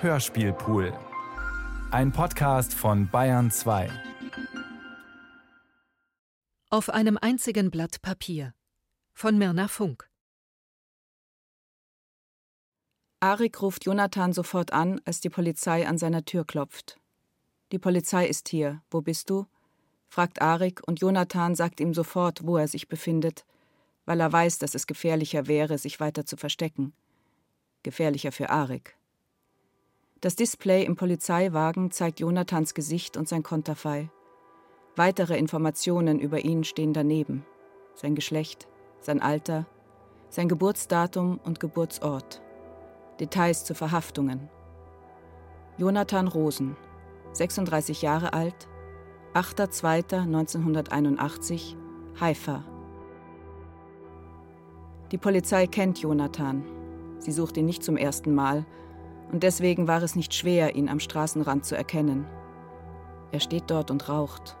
Hörspielpool. Ein Podcast von Bayern 2. Auf einem einzigen Blatt Papier von Mirna Funk. Arik ruft Jonathan sofort an, als die Polizei an seiner Tür klopft. Die Polizei ist hier. Wo bist du? fragt Arik und Jonathan sagt ihm sofort, wo er sich befindet, weil er weiß, dass es gefährlicher wäre, sich weiter zu verstecken. Gefährlicher für Arik. Das Display im Polizeiwagen zeigt Jonathans Gesicht und sein Konterfei. Weitere Informationen über ihn stehen daneben. Sein Geschlecht, sein Alter, sein Geburtsdatum und Geburtsort. Details zu Verhaftungen. Jonathan Rosen, 36 Jahre alt, 8.2.1981, Haifa. Die Polizei kennt Jonathan. Sie sucht ihn nicht zum ersten Mal und deswegen war es nicht schwer, ihn am Straßenrand zu erkennen. Er steht dort und raucht.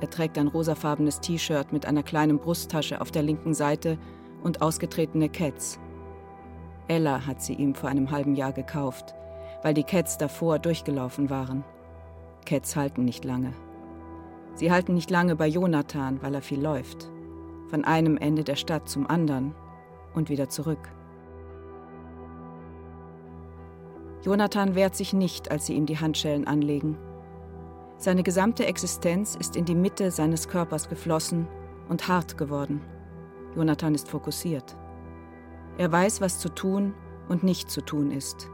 Er trägt ein rosafarbenes T-Shirt mit einer kleinen Brusttasche auf der linken Seite und ausgetretene Cats. Ella hat sie ihm vor einem halben Jahr gekauft, weil die Cats davor durchgelaufen waren. Cats halten nicht lange. Sie halten nicht lange bei Jonathan, weil er viel läuft. Von einem Ende der Stadt zum anderen und wieder zurück. Jonathan wehrt sich nicht, als sie ihm die Handschellen anlegen. Seine gesamte Existenz ist in die Mitte seines Körpers geflossen und hart geworden. Jonathan ist fokussiert. Er weiß, was zu tun und nicht zu tun ist.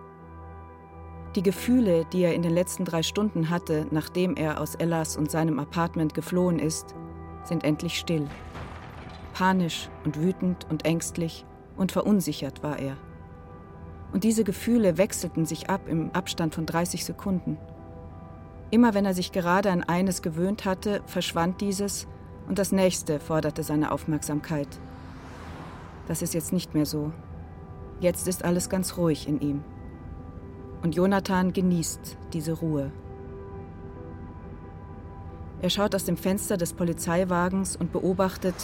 Die Gefühle, die er in den letzten drei Stunden hatte, nachdem er aus Ellas und seinem Apartment geflohen ist, sind endlich still. Panisch und wütend und ängstlich und verunsichert war er und diese Gefühle wechselten sich ab im Abstand von 30 Sekunden. Immer wenn er sich gerade an eines gewöhnt hatte, verschwand dieses und das nächste forderte seine Aufmerksamkeit. Das ist jetzt nicht mehr so. Jetzt ist alles ganz ruhig in ihm. Und Jonathan genießt diese Ruhe. Er schaut aus dem Fenster des Polizeiwagens und beobachtet,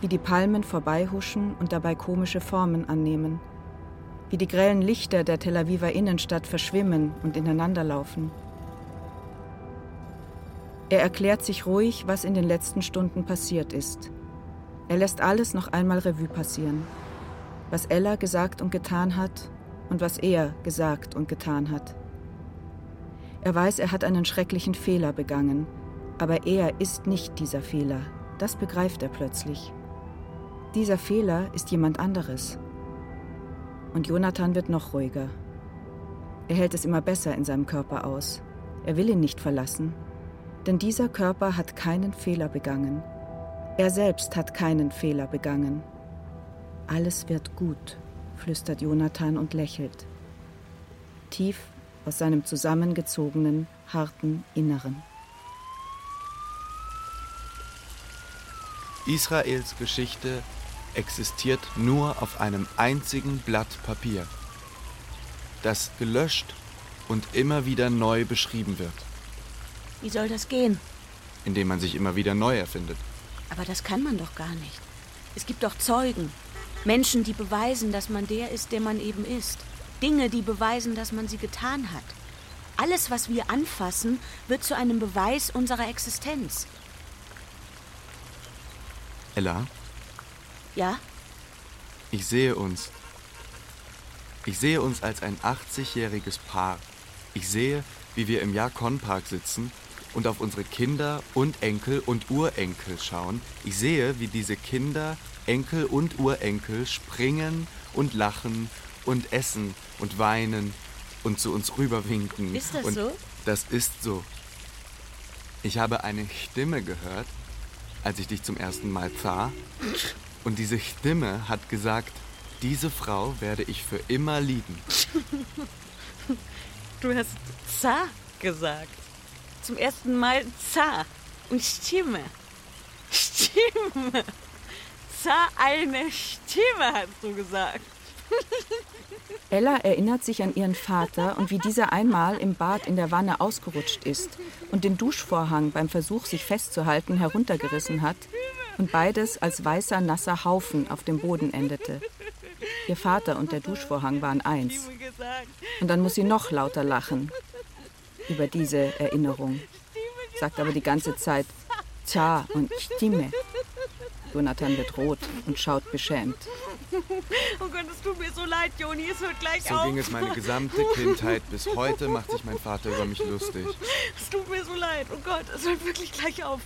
wie die Palmen vorbeihuschen und dabei komische Formen annehmen wie die grellen Lichter der Tel Aviver Innenstadt verschwimmen und ineinanderlaufen. Er erklärt sich ruhig, was in den letzten Stunden passiert ist. Er lässt alles noch einmal Revue passieren. Was Ella gesagt und getan hat und was er gesagt und getan hat. Er weiß, er hat einen schrecklichen Fehler begangen, aber er ist nicht dieser Fehler. Das begreift er plötzlich. Dieser Fehler ist jemand anderes. Und Jonathan wird noch ruhiger. Er hält es immer besser in seinem Körper aus. Er will ihn nicht verlassen. Denn dieser Körper hat keinen Fehler begangen. Er selbst hat keinen Fehler begangen. Alles wird gut, flüstert Jonathan und lächelt. Tief aus seinem zusammengezogenen, harten Inneren. Israels Geschichte existiert nur auf einem einzigen Blatt Papier, das gelöscht und immer wieder neu beschrieben wird. Wie soll das gehen? Indem man sich immer wieder neu erfindet. Aber das kann man doch gar nicht. Es gibt doch Zeugen, Menschen, die beweisen, dass man der ist, der man eben ist. Dinge, die beweisen, dass man sie getan hat. Alles, was wir anfassen, wird zu einem Beweis unserer Existenz. Ella? Ja? Ich sehe uns. Ich sehe uns als ein 80-jähriges Paar. Ich sehe, wie wir im Jakon-Park sitzen und auf unsere Kinder und Enkel und Urenkel schauen. Ich sehe, wie diese Kinder, Enkel und Urenkel springen und lachen und essen und weinen und zu uns rüberwinken. Ist das und so? Das ist so. Ich habe eine Stimme gehört, als ich dich zum ersten Mal sah. Und diese Stimme hat gesagt, diese Frau werde ich für immer lieben. Du hast Za gesagt. Zum ersten Mal Za. Und Stimme. Stimme. Za eine Stimme, hast du gesagt. Ella erinnert sich an ihren Vater und wie dieser einmal im Bad in der Wanne ausgerutscht ist und den Duschvorhang beim Versuch, sich festzuhalten, heruntergerissen hat und beides als weißer, nasser Haufen auf dem Boden endete. Ihr Vater und der Duschvorhang waren eins. Und dann muss sie noch lauter lachen über diese Erinnerung, sagt aber die ganze Zeit Tja und Stimme. Jonathan wird rot und schaut beschämt. Oh Gott, es tut mir so leid, Joni, es hört gleich So auf. ging es meine gesamte Kindheit. Bis heute macht sich mein Vater über mich lustig. Es tut mir so leid. Oh Gott, es hört wirklich gleich auf.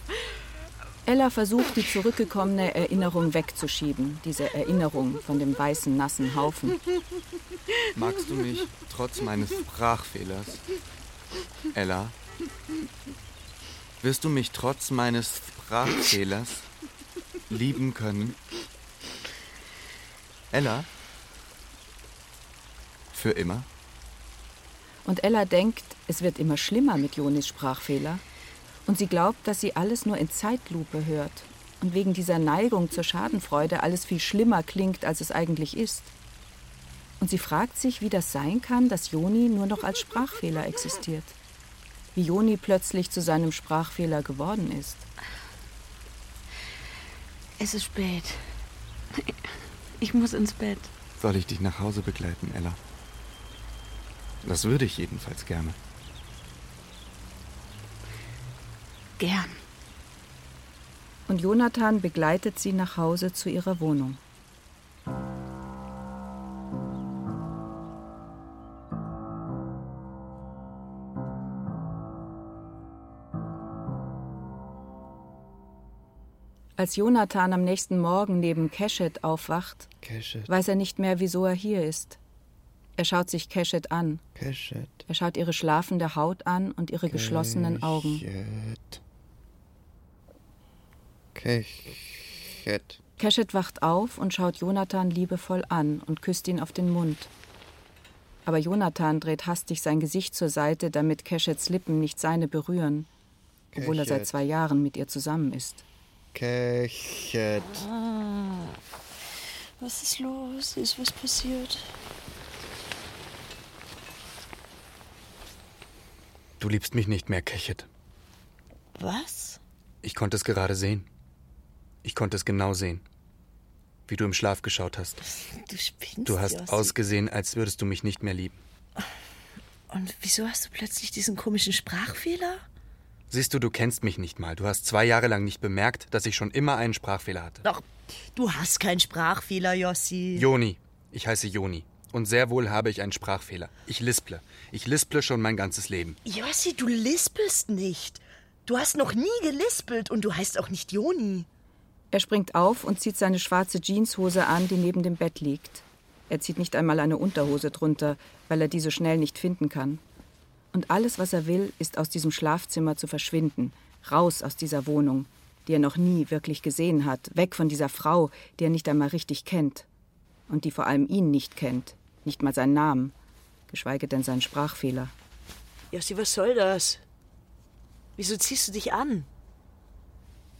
Ella versucht, die zurückgekommene Erinnerung wegzuschieben, diese Erinnerung von dem weißen, nassen Haufen. Magst du mich trotz meines Sprachfehlers? Ella? Wirst du mich trotz meines Sprachfehlers lieben können? Ella? Für immer? Und Ella denkt, es wird immer schlimmer mit Jonis Sprachfehler. Und sie glaubt, dass sie alles nur in Zeitlupe hört. Und wegen dieser Neigung zur Schadenfreude alles viel schlimmer klingt, als es eigentlich ist. Und sie fragt sich, wie das sein kann, dass Joni nur noch als Sprachfehler existiert. Wie Joni plötzlich zu seinem Sprachfehler geworden ist. Es ist spät. Ich muss ins Bett. Soll ich dich nach Hause begleiten, Ella? Das würde ich jedenfalls gerne. Gern. Und Jonathan begleitet sie nach Hause zu ihrer Wohnung. Als Jonathan am nächsten Morgen neben Keshet aufwacht, Keshet, weiß er nicht mehr, wieso er hier ist. Er schaut sich Keshet an. Keshet. Er schaut ihre schlafende Haut an und ihre geschlossenen Augen. Keshet. Keshet wacht auf und schaut Jonathan liebevoll an und küsst ihn auf den Mund. Aber Jonathan dreht hastig sein Gesicht zur Seite, damit Keshets Lippen nicht seine berühren, obwohl er seit Keshet. zwei Jahren mit ihr zusammen ist. Keshet. Was ist los? Ist was passiert? Du liebst mich nicht mehr, Keshet. Was? Ich konnte es gerade sehen. Ich konnte es genau sehen. Wie du im Schlaf geschaut hast. Du spinnst. Du hast Jossi. ausgesehen, als würdest du mich nicht mehr lieben. Und wieso hast du plötzlich diesen komischen Sprachfehler? Siehst du, du kennst mich nicht mal. Du hast zwei Jahre lang nicht bemerkt, dass ich schon immer einen Sprachfehler hatte. Doch, du hast keinen Sprachfehler, Jossi. Joni. Ich heiße Joni. Und sehr wohl habe ich einen Sprachfehler. Ich lisple. Ich lisple schon mein ganzes Leben. Jossi, du lispelst nicht. Du hast noch nie gelispelt und du heißt auch nicht Joni. Er springt auf und zieht seine schwarze Jeanshose an, die neben dem Bett liegt. Er zieht nicht einmal eine Unterhose drunter, weil er die so schnell nicht finden kann. Und alles, was er will, ist aus diesem Schlafzimmer zu verschwinden, raus aus dieser Wohnung, die er noch nie wirklich gesehen hat, weg von dieser Frau, die er nicht einmal richtig kennt und die vor allem ihn nicht kennt, nicht mal seinen Namen, geschweige denn seinen Sprachfehler. Jossi, was soll das? Wieso ziehst du dich an?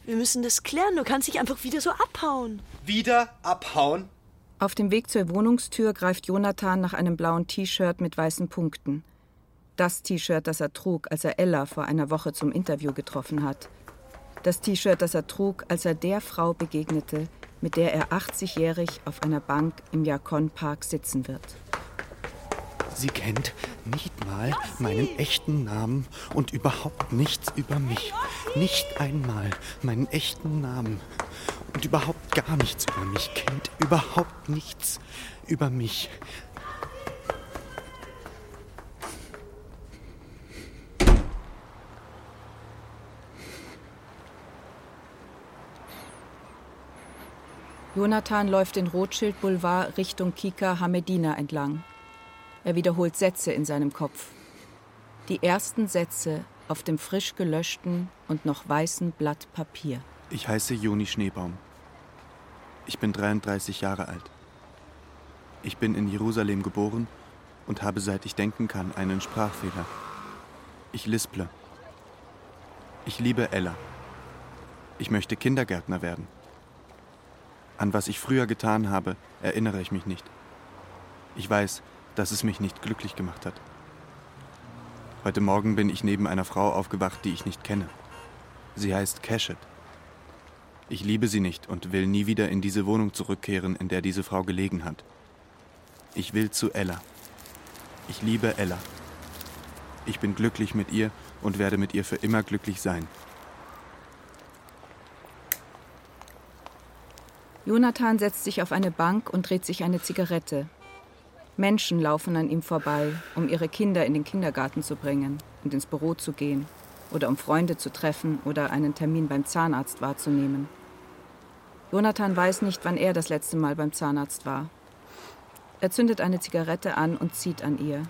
Wir müssen das klären. Du kannst nicht einfach wieder so abhauen. Wieder abhauen? Auf dem Weg zur Wohnungstür greift Jonathan nach einem blauen T-Shirt mit weißen Punkten. Das T-Shirt, das er trug, als er Ella vor einer Woche zum Interview getroffen hat. Das T-Shirt, das er trug, als er der Frau begegnete, mit der er 80-jährig auf einer Bank im Yakon Park sitzen wird. Sie kennt nicht mal meinen echten Namen und überhaupt nichts über mich. Nicht einmal meinen echten Namen. Und überhaupt gar nichts über mich. Kennt überhaupt nichts über mich. Jonathan läuft den Rothschild Boulevard Richtung Kika Hamedina entlang. Er wiederholt Sätze in seinem Kopf. Die ersten Sätze auf dem frisch gelöschten und noch weißen Blatt Papier. Ich heiße Joni Schneebaum. Ich bin 33 Jahre alt. Ich bin in Jerusalem geboren und habe seit ich denken kann einen Sprachfehler. Ich lisple. Ich liebe Ella. Ich möchte Kindergärtner werden. An was ich früher getan habe, erinnere ich mich nicht. Ich weiß, dass es mich nicht glücklich gemacht hat. Heute Morgen bin ich neben einer Frau aufgewacht, die ich nicht kenne. Sie heißt Keshet. Ich liebe sie nicht und will nie wieder in diese Wohnung zurückkehren, in der diese Frau gelegen hat. Ich will zu Ella. Ich liebe Ella. Ich bin glücklich mit ihr und werde mit ihr für immer glücklich sein. Jonathan setzt sich auf eine Bank und dreht sich eine Zigarette. Menschen laufen an ihm vorbei, um ihre Kinder in den Kindergarten zu bringen und ins Büro zu gehen oder um Freunde zu treffen oder einen Termin beim Zahnarzt wahrzunehmen. Jonathan weiß nicht, wann er das letzte Mal beim Zahnarzt war. Er zündet eine Zigarette an und zieht an ihr.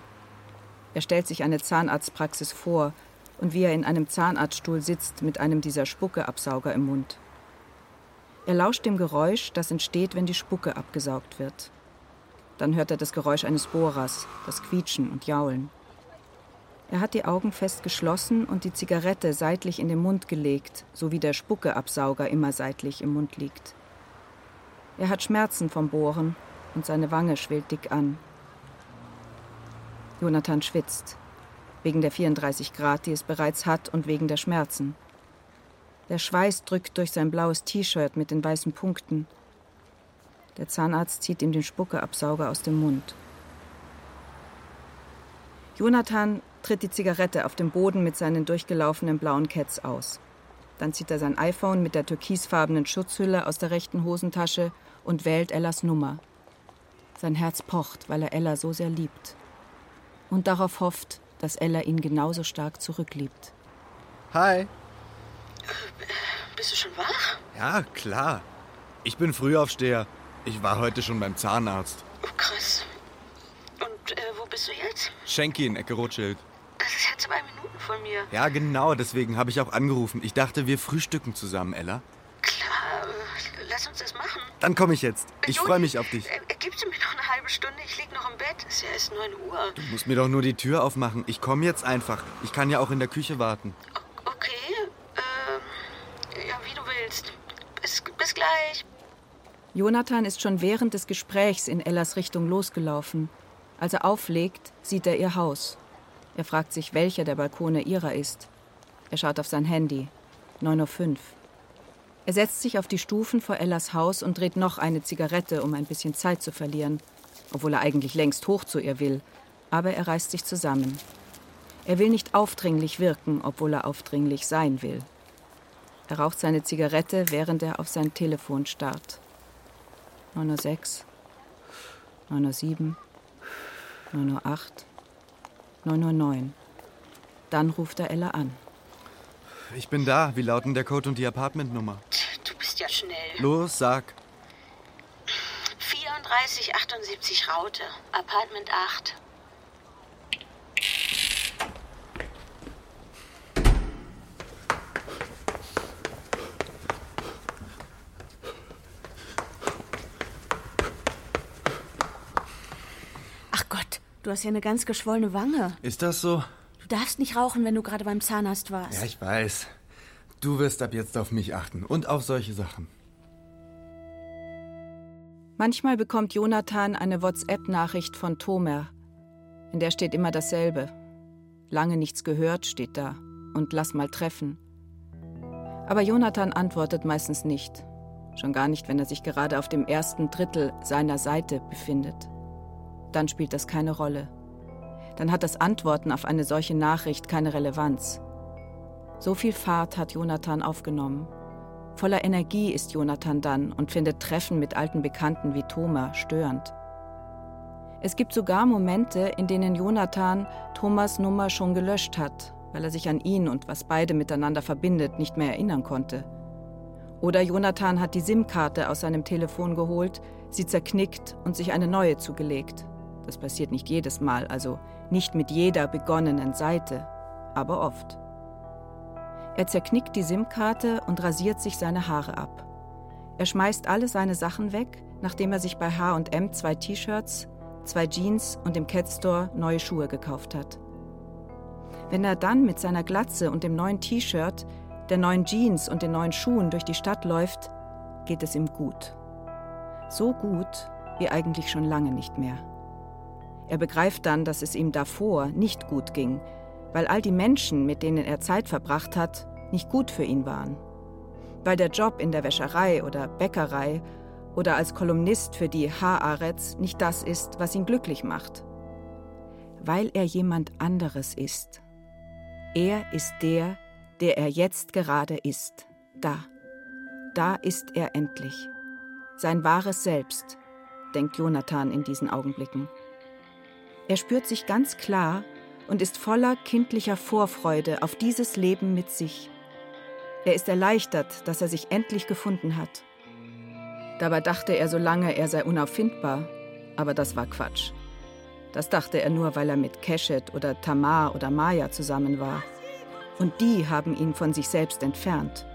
Er stellt sich eine Zahnarztpraxis vor und wie er in einem Zahnarztstuhl sitzt mit einem dieser Spuckeabsauger im Mund. Er lauscht dem Geräusch, das entsteht, wenn die Spucke abgesaugt wird. Dann hört er das Geräusch eines Bohrers, das Quietschen und Jaulen. Er hat die Augen fest geschlossen und die Zigarette seitlich in den Mund gelegt, so wie der Spuckeabsauger immer seitlich im Mund liegt. Er hat Schmerzen vom Bohren und seine Wange schwillt dick an. Jonathan schwitzt, wegen der 34 Grad, die es bereits hat und wegen der Schmerzen. Der Schweiß drückt durch sein blaues T-Shirt mit den weißen Punkten. Der Zahnarzt zieht ihm den Spuckeabsauger aus dem Mund. Jonathan tritt die Zigarette auf dem Boden mit seinen durchgelaufenen blauen Cats aus. Dann zieht er sein iPhone mit der türkisfarbenen Schutzhülle aus der rechten Hosentasche und wählt Ellas Nummer. Sein Herz pocht, weil er Ella so sehr liebt. Und darauf hofft, dass Ella ihn genauso stark zurückliebt. Hi. Bist du schon wach? Ja, klar. Ich bin Frühaufsteher. Ich war heute schon beim Zahnarzt. Oh, krass. Und äh, wo bist du jetzt? Schenki in Ecke Rothschild. Das ist ja zwei Minuten von mir. Ja, genau, deswegen habe ich auch angerufen. Ich dachte, wir frühstücken zusammen, Ella. Klar, äh, lass uns das machen. Dann komme ich jetzt. Ich Juli, freue mich auf dich. Äh, gibst du mir noch eine halbe Stunde? Ich lieg noch im Bett. Es ist ja erst 9 Uhr. Du musst mir doch nur die Tür aufmachen. Ich komme jetzt einfach. Ich kann ja auch in der Küche warten. Okay, ähm, ja, wie du willst. Bis, bis gleich. Jonathan ist schon während des Gesprächs in Ellas Richtung losgelaufen. Als er auflegt, sieht er ihr Haus. Er fragt sich, welcher der Balkone ihrer ist. Er schaut auf sein Handy. 9.05 Uhr. Er setzt sich auf die Stufen vor Ellas Haus und dreht noch eine Zigarette, um ein bisschen Zeit zu verlieren. Obwohl er eigentlich längst hoch zu ihr will. Aber er reißt sich zusammen. Er will nicht aufdringlich wirken, obwohl er aufdringlich sein will. Er raucht seine Zigarette, während er auf sein Telefon starrt. 9.06 Uhr, 9.07 Uhr, 9.08 Uhr, 9.09 Uhr. Dann ruft er Ella an. Ich bin da. Wie lauten der Code und die Apartmentnummer? Du bist ja schnell. Los, sag. 3478 Raute, Apartment 8. Ach Gott, du hast ja eine ganz geschwollene Wange. Ist das so? Du darfst nicht rauchen, wenn du gerade beim Zahnarzt warst. Ja, ich weiß. Du wirst ab jetzt auf mich achten und auf solche Sachen. Manchmal bekommt Jonathan eine WhatsApp-Nachricht von Tomer. In der steht immer dasselbe. Lange nichts gehört, steht da. Und lass mal treffen. Aber Jonathan antwortet meistens nicht. Schon gar nicht, wenn er sich gerade auf dem ersten Drittel seiner Seite befindet. Dann spielt das keine Rolle. Dann hat das Antworten auf eine solche Nachricht keine Relevanz. So viel Fahrt hat Jonathan aufgenommen. Voller Energie ist Jonathan dann und findet Treffen mit alten Bekannten wie Thomas störend. Es gibt sogar Momente, in denen Jonathan Thomas Nummer schon gelöscht hat, weil er sich an ihn und was beide miteinander verbindet, nicht mehr erinnern konnte. Oder Jonathan hat die SIM-Karte aus seinem Telefon geholt, sie zerknickt und sich eine neue zugelegt. Das passiert nicht jedes Mal, also nicht mit jeder begonnenen Seite, aber oft. Er zerknickt die SIM-Karte und rasiert sich seine Haare ab. Er schmeißt alle seine Sachen weg, nachdem er sich bei HM zwei T-Shirts, zwei Jeans und im Cat Store neue Schuhe gekauft hat. Wenn er dann mit seiner Glatze und dem neuen T-Shirt, der neuen Jeans und den neuen Schuhen durch die Stadt läuft, geht es ihm gut. So gut wie eigentlich schon lange nicht mehr. Er begreift dann, dass es ihm davor nicht gut ging, weil all die Menschen, mit denen er Zeit verbracht hat, nicht gut für ihn waren. Weil der Job in der Wäscherei oder Bäckerei oder als Kolumnist für die Haaretz nicht das ist, was ihn glücklich macht. Weil er jemand anderes ist. Er ist der, der er jetzt gerade ist. Da. Da ist er endlich. Sein wahres Selbst, denkt Jonathan in diesen Augenblicken. Er spürt sich ganz klar und ist voller kindlicher Vorfreude auf dieses Leben mit sich. Er ist erleichtert, dass er sich endlich gefunden hat. Dabei dachte er so lange, er sei unauffindbar, aber das war Quatsch. Das dachte er nur, weil er mit Keshet oder Tamar oder Maya zusammen war. Und die haben ihn von sich selbst entfernt.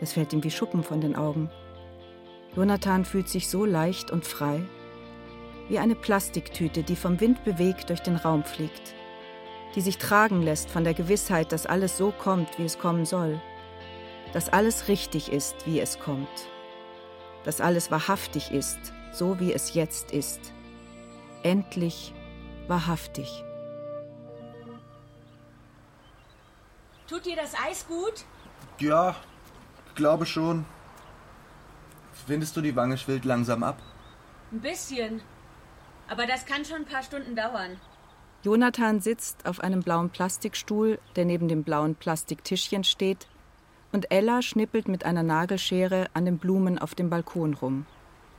Es fällt ihm wie Schuppen von den Augen. Jonathan fühlt sich so leicht und frei, wie eine Plastiktüte, die vom Wind bewegt durch den Raum fliegt, die sich tragen lässt von der Gewissheit, dass alles so kommt, wie es kommen soll, dass alles richtig ist, wie es kommt, dass alles wahrhaftig ist, so wie es jetzt ist, endlich wahrhaftig. Tut dir das Eis gut? Ja, glaube schon. Findest du, die Wange schwillt langsam ab? Ein bisschen. Aber das kann schon ein paar Stunden dauern. Jonathan sitzt auf einem blauen Plastikstuhl, der neben dem blauen Plastiktischchen steht, und Ella schnippelt mit einer Nagelschere an den Blumen auf dem Balkon rum.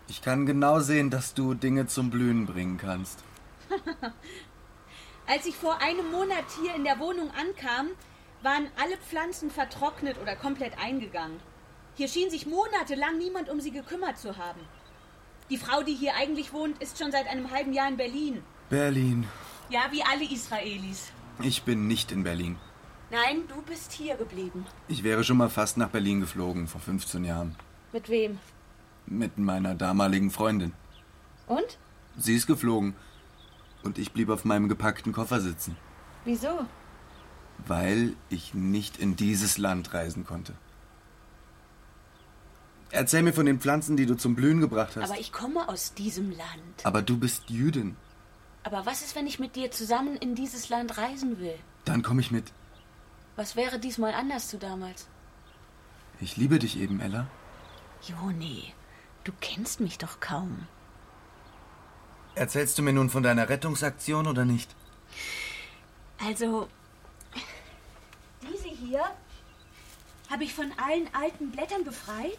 Ich kann genau sehen, dass du Dinge zum Blühen bringen kannst. Als ich vor einem Monat hier in der Wohnung ankam, waren alle Pflanzen vertrocknet oder komplett eingegangen. Hier schien sich monatelang niemand um sie gekümmert zu haben. Die Frau, die hier eigentlich wohnt, ist schon seit einem halben Jahr in Berlin. Berlin. Ja, wie alle Israelis. Ich bin nicht in Berlin. Nein, du bist hier geblieben. Ich wäre schon mal fast nach Berlin geflogen, vor 15 Jahren. Mit wem? Mit meiner damaligen Freundin. Und? Sie ist geflogen. Und ich blieb auf meinem gepackten Koffer sitzen. Wieso? Weil ich nicht in dieses Land reisen konnte. Erzähl mir von den Pflanzen, die du zum Blühen gebracht hast. Aber ich komme aus diesem Land. Aber du bist Jüdin. Aber was ist, wenn ich mit dir zusammen in dieses Land reisen will? Dann komme ich mit. Was wäre diesmal anders zu damals? Ich liebe dich eben, Ella. Joni, du kennst mich doch kaum. Erzählst du mir nun von deiner Rettungsaktion oder nicht? Also, diese hier habe ich von allen alten Blättern befreit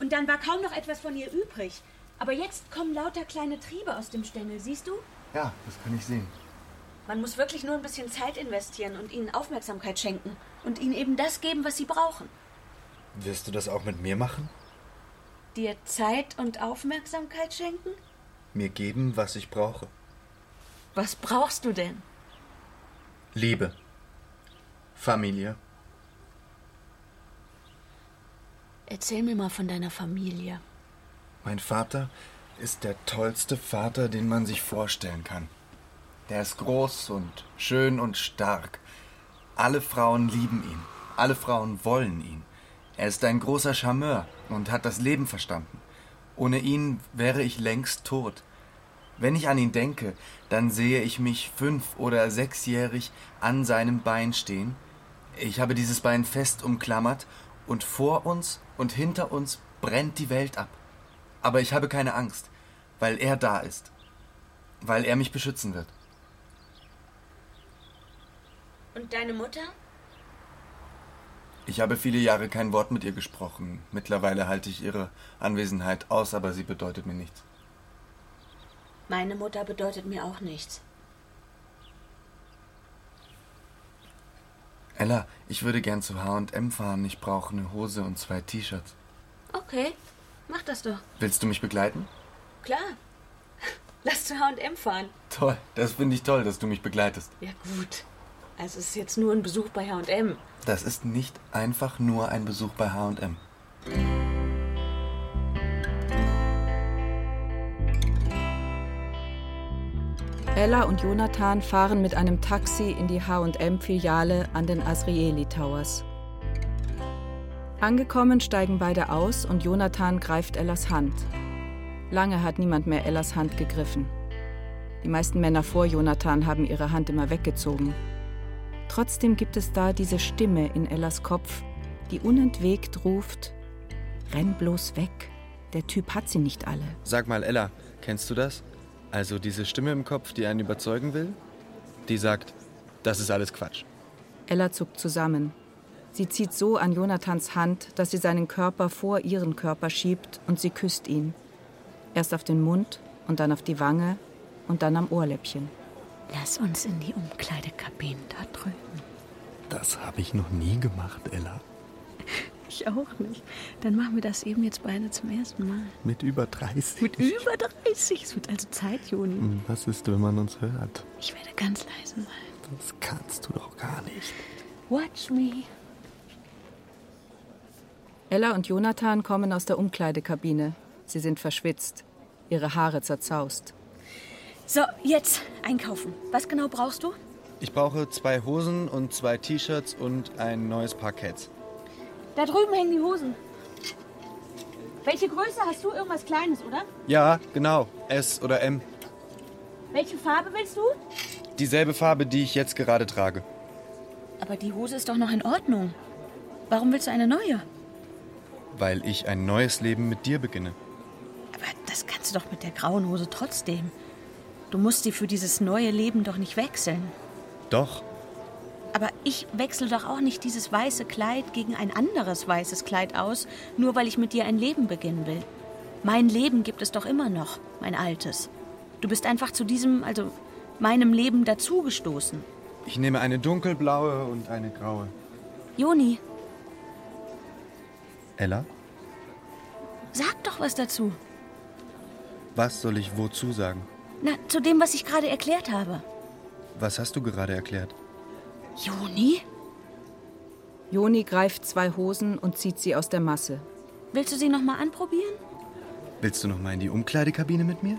und dann war kaum noch etwas von ihr übrig. Aber jetzt kommen lauter kleine Triebe aus dem Stängel, siehst du? Ja, das kann ich sehen. Man muss wirklich nur ein bisschen Zeit investieren und ihnen Aufmerksamkeit schenken und ihnen eben das geben, was sie brauchen. Wirst du das auch mit mir machen? Dir Zeit und Aufmerksamkeit schenken? Mir geben, was ich brauche. Was brauchst du denn? Liebe. Familie. Erzähl mir mal von deiner Familie. Mein Vater ist der tollste Vater, den man sich vorstellen kann. Der ist groß und schön und stark. Alle Frauen lieben ihn. Alle Frauen wollen ihn. Er ist ein großer Charmeur und hat das Leben verstanden. Ohne ihn wäre ich längst tot. Wenn ich an ihn denke, dann sehe ich mich fünf- oder sechsjährig an seinem Bein stehen. Ich habe dieses Bein fest umklammert und vor uns und hinter uns brennt die Welt ab. Aber ich habe keine Angst, weil er da ist. Weil er mich beschützen wird. Und deine Mutter? Ich habe viele Jahre kein Wort mit ihr gesprochen. Mittlerweile halte ich ihre Anwesenheit aus, aber sie bedeutet mir nichts. Meine Mutter bedeutet mir auch nichts. Ella, ich würde gern zu H&M fahren. Ich brauche eine Hose und zwei T-Shirts. Okay, mach das doch. Willst du mich begleiten? Klar. Lass zu H&M fahren. Toll, das finde ich toll, dass du mich begleitest. Ja gut. Also es ist jetzt nur ein Besuch bei H&M. Das ist nicht einfach nur ein Besuch bei H&M. Ella und Jonathan fahren mit einem Taxi in die HM-Filiale an den Asrieli Towers. Angekommen steigen beide aus und Jonathan greift Ellas Hand. Lange hat niemand mehr Ellas Hand gegriffen. Die meisten Männer vor Jonathan haben ihre Hand immer weggezogen. Trotzdem gibt es da diese Stimme in Ellas Kopf, die unentwegt ruft: Renn bloß weg, Der Typ hat sie nicht alle. Sag mal, Ella, kennst du das? Also diese Stimme im Kopf, die einen überzeugen will? Die sagt, das ist alles Quatsch. Ella zuckt zusammen. Sie zieht so an Jonathans Hand, dass sie seinen Körper vor ihren Körper schiebt und sie küsst ihn. Erst auf den Mund und dann auf die Wange und dann am Ohrläppchen. Lass uns in die Umkleidekabinen da drüben. Das habe ich noch nie gemacht, Ella. Ich auch nicht. Dann machen wir das eben jetzt beide zum ersten Mal. Mit über 30. Mit über 30. Es wird also Zeit, Joni. Hm, Was ist, wenn man uns hört? Ich werde ganz leise sein. Das kannst du doch gar nicht. Watch me. Ella und Jonathan kommen aus der Umkleidekabine. Sie sind verschwitzt, ihre Haare zerzaust. So, jetzt einkaufen. Was genau brauchst du? Ich brauche zwei Hosen und zwei T-Shirts und ein neues Paar Cats. Da drüben hängen die Hosen. Welche Größe hast du? Irgendwas Kleines, oder? Ja, genau. S oder M. Welche Farbe willst du? Dieselbe Farbe, die ich jetzt gerade trage. Aber die Hose ist doch noch in Ordnung. Warum willst du eine neue? Weil ich ein neues Leben mit dir beginne. Aber das kannst du doch mit der grauen Hose trotzdem. Du musst sie für dieses neue Leben doch nicht wechseln. Doch, Aber ich wechsle doch auch nicht dieses weiße Kleid gegen ein anderes weißes Kleid aus, nur weil ich mit dir ein Leben beginnen will. Mein Leben gibt es doch immer noch, mein altes. Du bist einfach zu diesem, also meinem Leben dazugestoßen. ich nehme eine dunkelblaue und eine graue. Joni, Ella, sag doch was dazu. was soll ich wozu sagen? Na, zu dem, was ich gerade erklärt habe. Was hast du gerade erklärt? Joni? Joni greift zwei Hosen und zieht sie aus der Masse. Willst du sie noch mal anprobieren? Willst du noch mal in die Umkleidekabine mit mir?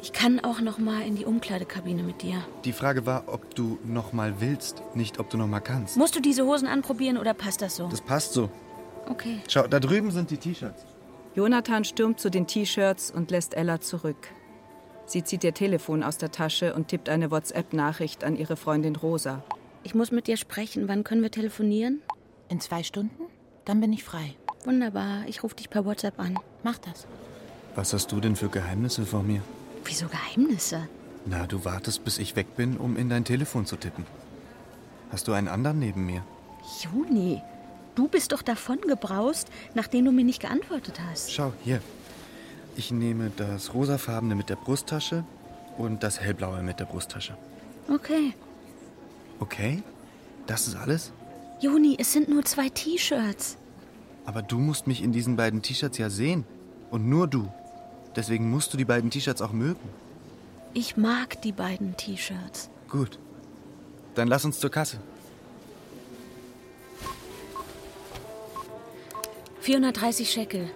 Ich kann auch noch mal in die Umkleidekabine mit dir. Die Frage war, ob du noch mal willst, nicht ob du noch mal kannst. Musst du diese Hosen anprobieren oder passt das so? Das passt so. Okay. Schau, da drüben sind die T-Shirts. Jonathan stürmt zu den T-Shirts und lässt Ella zurück. Sie zieht ihr Telefon aus der Tasche und tippt eine WhatsApp-Nachricht an ihre Freundin Rosa. Ich muss mit dir sprechen. Wann können wir telefonieren? In zwei Stunden? Dann bin ich frei. Wunderbar. Ich rufe dich per WhatsApp an. Mach das. Was hast du denn für Geheimnisse vor mir? Wieso Geheimnisse? Na, du wartest, bis ich weg bin, um in dein Telefon zu tippen. Hast du einen anderen neben mir? Juni, du bist doch davon gebraust, nachdem du mir nicht geantwortet hast. Schau, hier. Ich nehme das rosafarbene mit der Brusttasche und das hellblaue mit der Brusttasche. Okay. Okay? Das ist alles? Juni, es sind nur zwei T-Shirts. Aber du musst mich in diesen beiden T-Shirts ja sehen. Und nur du. Deswegen musst du die beiden T-Shirts auch mögen. Ich mag die beiden T-Shirts. Gut. Dann lass uns zur Kasse. 430 Shekel.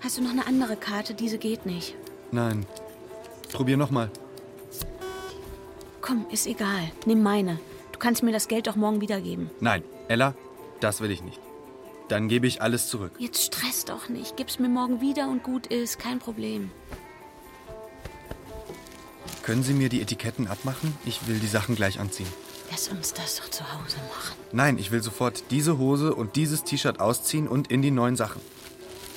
Hast du noch eine andere Karte? Diese geht nicht. Nein. Probier nochmal. Komm, ist egal. Nimm meine. Du kannst mir das Geld doch morgen wiedergeben. Nein, Ella, das will ich nicht. Dann gebe ich alles zurück. Jetzt stress doch nicht. Gib's mir morgen wieder und gut ist. Kein Problem. Können Sie mir die Etiketten abmachen? Ich will die Sachen gleich anziehen. Lass uns das doch zu Hause machen. Nein, ich will sofort diese Hose und dieses T-Shirt ausziehen und in die neuen Sachen.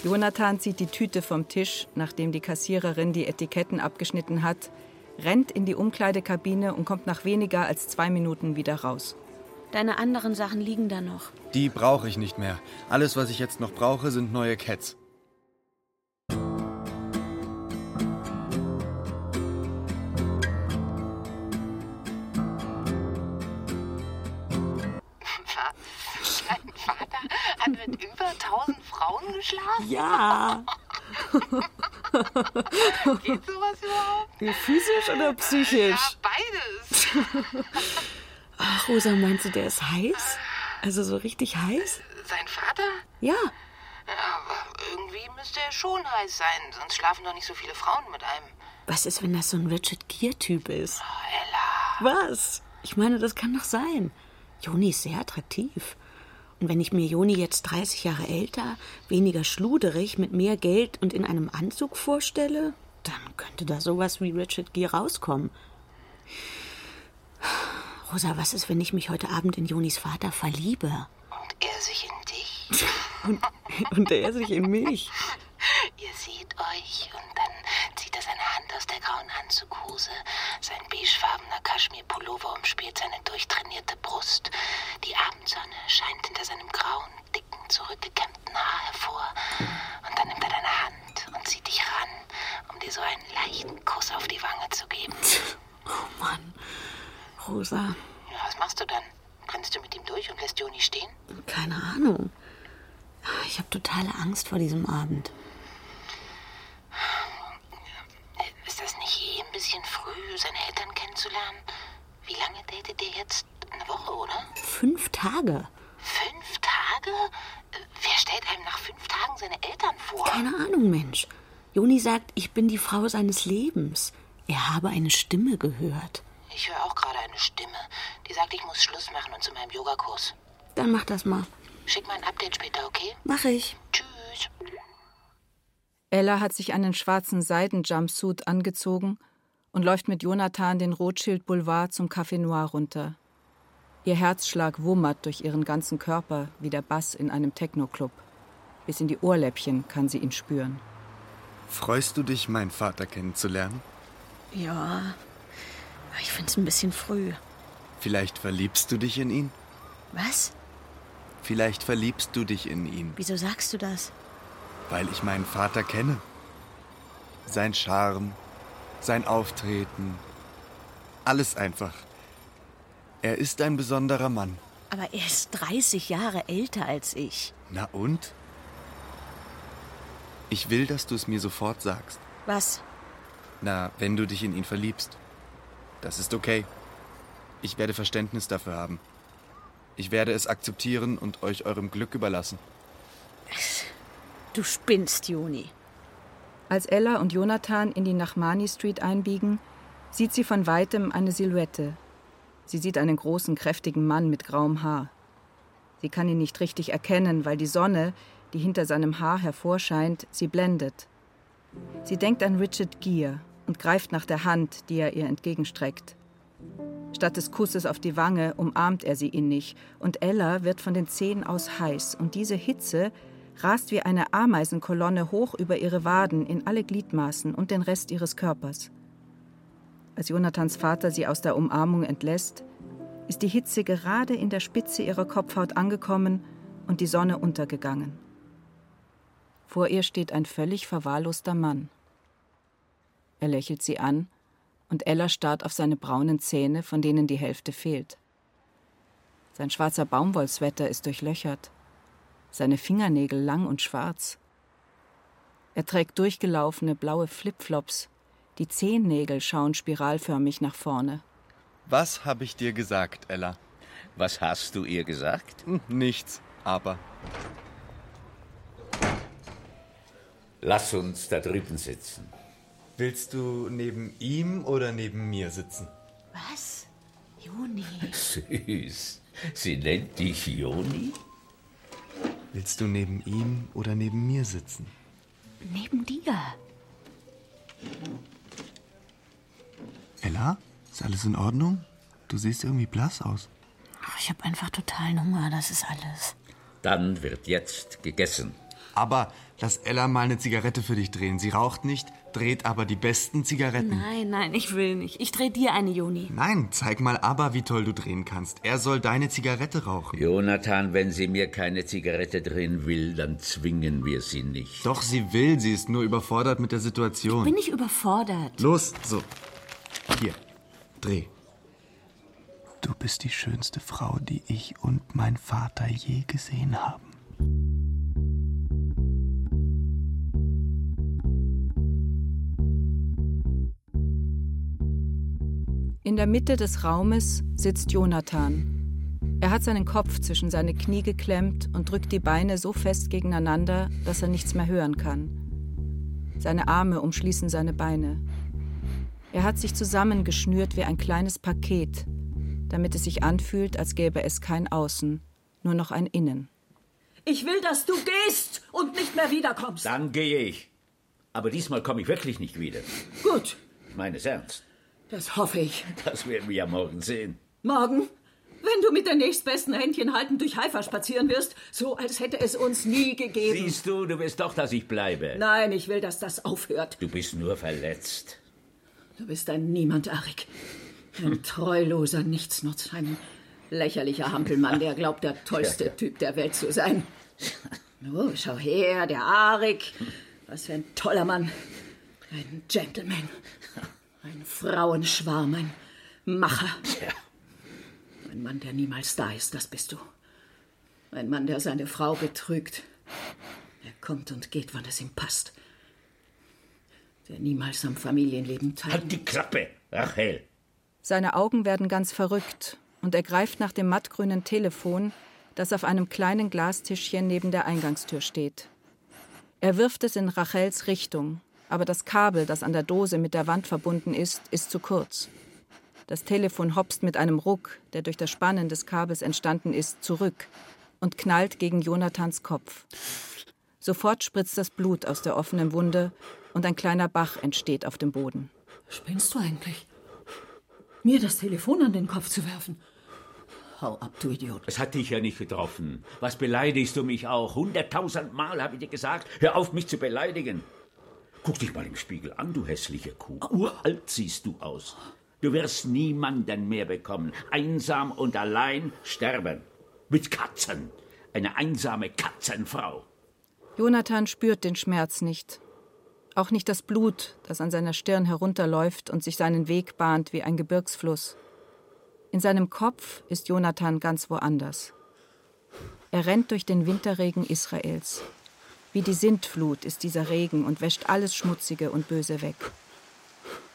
Jonathan zieht die Tüte vom Tisch, nachdem die Kassiererin die Etiketten abgeschnitten hat, rennt in die Umkleidekabine und kommt nach weniger als zwei Minuten wieder raus. Deine anderen Sachen liegen da noch. Die brauche ich nicht mehr. Alles, was ich jetzt noch brauche, sind neue Cats. Dein Vater hat mit über 1000 Frauen geschlafen? Ja. Geht sowas überhaupt? Physisch oder psychisch? Ja, beides. Ach, Rosa, meinst du, der ist heiß? Also so richtig heiß? Sein Vater? Ja. Aber irgendwie müsste er schon heiß sein, sonst schlafen doch nicht so viele Frauen mit einem. Was ist, wenn das so ein Richard Gere-Typ ist? Oh, Ella. Was? Ich meine, das kann doch sein. Joni ist sehr attraktiv. Und wenn ich mir Joni jetzt 30 Jahre älter, weniger schluderig, mit mehr Geld und in einem Anzug vorstelle, dann könnte da sowas wie Richard Gere rauskommen. Rosa, was ist, wenn ich mich heute Abend in Jonis Vater verliebe? Und er sich in dich. Und und er sich in mich. Ihr seht euch aus der grauen Anzughose. Sein beigefarbener Kaschmir-Pullover umspielt seine durchtrainierte Brust. Die Abendsonne scheint hinter seinem grauen, dicken, zurückgekämmten Haar hervor. Und dann nimmt er deine Hand und zieht dich ran, um dir so einen leichten Kuss auf die Wange zu geben. Oh Mann. Rosa. Ja, was machst du dann? Kannst du mit ihm durch und lässt Joni stehen? Keine Ahnung. Ich habe totale Angst vor diesem Abend. Ist das nicht eh ein bisschen früh, seine Eltern kennenzulernen? Wie lange datet ihr jetzt? Eine Woche, oder? Fünf Tage. Fünf Tage? Wer stellt einem nach fünf Tagen seine Eltern vor? Keine Ahnung, Mensch. Joni sagt, ich bin die Frau seines Lebens. Er habe eine Stimme gehört. Ich höre auch gerade eine Stimme, die sagt, ich muss Schluss machen und zu meinem Yogakurs. Dann mach das mal. Schick mal ein Update später, okay? Mach ich. Tschüss. Ella hat sich einen schwarzen Seidenjumpsuit angezogen und läuft mit Jonathan den Rothschild Boulevard zum Café Noir runter. Ihr Herzschlag wummert durch ihren ganzen Körper wie der Bass in einem Techno-Club. Bis in die Ohrläppchen kann sie ihn spüren. Freust du dich, meinen Vater kennenzulernen? Ja, ich find's ein bisschen früh. Vielleicht verliebst du dich in ihn? Was? Vielleicht verliebst du dich in ihn, Wieso sagst du das? weil ich meinen Vater kenne. Sein Charme, sein Auftreten, alles einfach. Er ist ein besonderer Mann. Aber er ist 30 Jahre älter als ich. Na und? Ich will, dass du es mir sofort sagst. Was? Na, wenn du dich in ihn verliebst. Das ist okay. Ich werde Verständnis dafür haben. Ich werde es akzeptieren und euch eurem Glück überlassen. Du spinnst, Juni. Als Ella und Jonathan in die Nachmani Street einbiegen, sieht sie von weitem eine Silhouette. Sie sieht einen großen, kräftigen Mann mit grauem Haar. Sie kann ihn nicht richtig erkennen, weil die Sonne, die hinter seinem Haar hervorscheint, sie blendet. Sie denkt an Richard Gere und greift nach der Hand, die er ihr entgegenstreckt. Statt des Kusses auf die Wange umarmt er sie innig und Ella wird von den Zehen aus heiß und diese Hitze rast wie eine Ameisenkolonne hoch über ihre Waden in alle Gliedmaßen und den Rest ihres Körpers. Als Jonathans Vater sie aus der Umarmung entlässt, ist die Hitze gerade in der Spitze ihrer Kopfhaut angekommen und die Sonne untergegangen. Vor ihr steht ein völlig verwahrloster Mann. Er lächelt sie an und Ella starrt auf seine braunen Zähne, von denen die Hälfte fehlt. Sein schwarzer Baumwollswetter ist durchlöchert, seine Fingernägel lang und schwarz. Er trägt durchgelaufene blaue Flipflops, die Zehennägel schauen spiralförmig nach vorne. Was habe ich dir gesagt, Ella? Was hast du ihr gesagt? Hm, nichts, aber. Lass uns da drüben sitzen. Willst du neben ihm oder neben mir sitzen? Was? Juni. Süß. Sie nennt dich Joni? Willst du neben ihm oder neben mir sitzen? Neben dir. Ella, ist alles in Ordnung? Du siehst irgendwie blass aus. Ach, ich habe einfach totalen Hunger, das ist alles. Dann wird jetzt gegessen. Aber lass Ella mal eine Zigarette für dich drehen. Sie raucht nicht, dreht aber die besten Zigaretten. Nein, nein, ich will nicht. Ich dreh dir eine, Juni. Nein, zeig mal aber, wie toll du drehen kannst. Er soll deine Zigarette rauchen. Jonathan, wenn sie mir keine Zigarette drehen will, dann zwingen wir sie nicht. Doch, sie will. Sie ist nur überfordert mit der Situation. Bin ich überfordert? Los, so. Hier, dreh. Du bist die schönste Frau, die ich und mein Vater je gesehen haben. In der Mitte des Raumes sitzt Jonathan. Er hat seinen Kopf zwischen seine Knie geklemmt und drückt die Beine so fest gegeneinander, dass er nichts mehr hören kann. Seine Arme umschließen seine Beine. Er hat sich zusammengeschnürt wie ein kleines Paket, damit es sich anfühlt, als gäbe es kein Außen, nur noch ein Innen. Ich will, dass du gehst und nicht mehr wiederkommst. Dann gehe ich. Aber diesmal komme ich wirklich nicht wieder. Gut, Ich meine es ernst. Das hoffe ich. Das werden wir ja morgen sehen. Morgen? wenn du mit der nächstbesten Händchen halten durch Haifa spazieren wirst, so als hätte es uns nie gegeben. Siehst du, du willst doch, dass ich bleibe. Nein, ich will, dass das aufhört. Du bist nur verletzt. Du bist ein Niemand, Arik. Ein treuloser Nichtsnutz, ein lächerlicher Hampelmann, der glaubt, der tollste Typ der Welt zu sein. Oh, schau her, der Arik. Was für ein toller Mann. Ein Gentleman. Ein Frauenschwarm, ein Macher. Ein Mann, der niemals da ist, das bist du. Ein Mann, der seine Frau betrügt. Er kommt und geht, wann es ihm passt. Der niemals am Familienleben teilnimmt. Halt die Klappe, Rachel. Seine Augen werden ganz verrückt und er greift nach dem mattgrünen Telefon, das auf einem kleinen Glastischchen neben der Eingangstür steht. Er wirft es in Rachels Richtung, aber das Kabel, das an der Dose mit der Wand verbunden ist, ist zu kurz. Das Telefon hopst mit einem Ruck, der durch das Spannen des Kabels entstanden ist, zurück und knallt gegen Jonathans Kopf. Sofort spritzt das Blut aus der offenen Wunde und ein kleiner Bach entsteht auf dem Boden. Spinnst du eigentlich? Mir das Telefon an den Kopf zu werfen? Hau ab, du Idiot. Es hat dich ja nicht getroffen. Was beleidigst du mich auch? Hunderttausend Mal habe ich dir gesagt, hör auf, mich zu beleidigen. Guck dich mal im Spiegel an, du hässliche Kuh. Uralt siehst du aus. Du wirst niemanden mehr bekommen. Einsam und allein sterben. Mit Katzen. Eine einsame Katzenfrau. Jonathan spürt den Schmerz nicht. Auch nicht das Blut, das an seiner Stirn herunterläuft und sich seinen Weg bahnt wie ein Gebirgsfluss. In seinem Kopf ist Jonathan ganz woanders. Er rennt durch den Winterregen Israels. Wie die Sintflut ist dieser Regen und wäscht alles Schmutzige und Böse weg.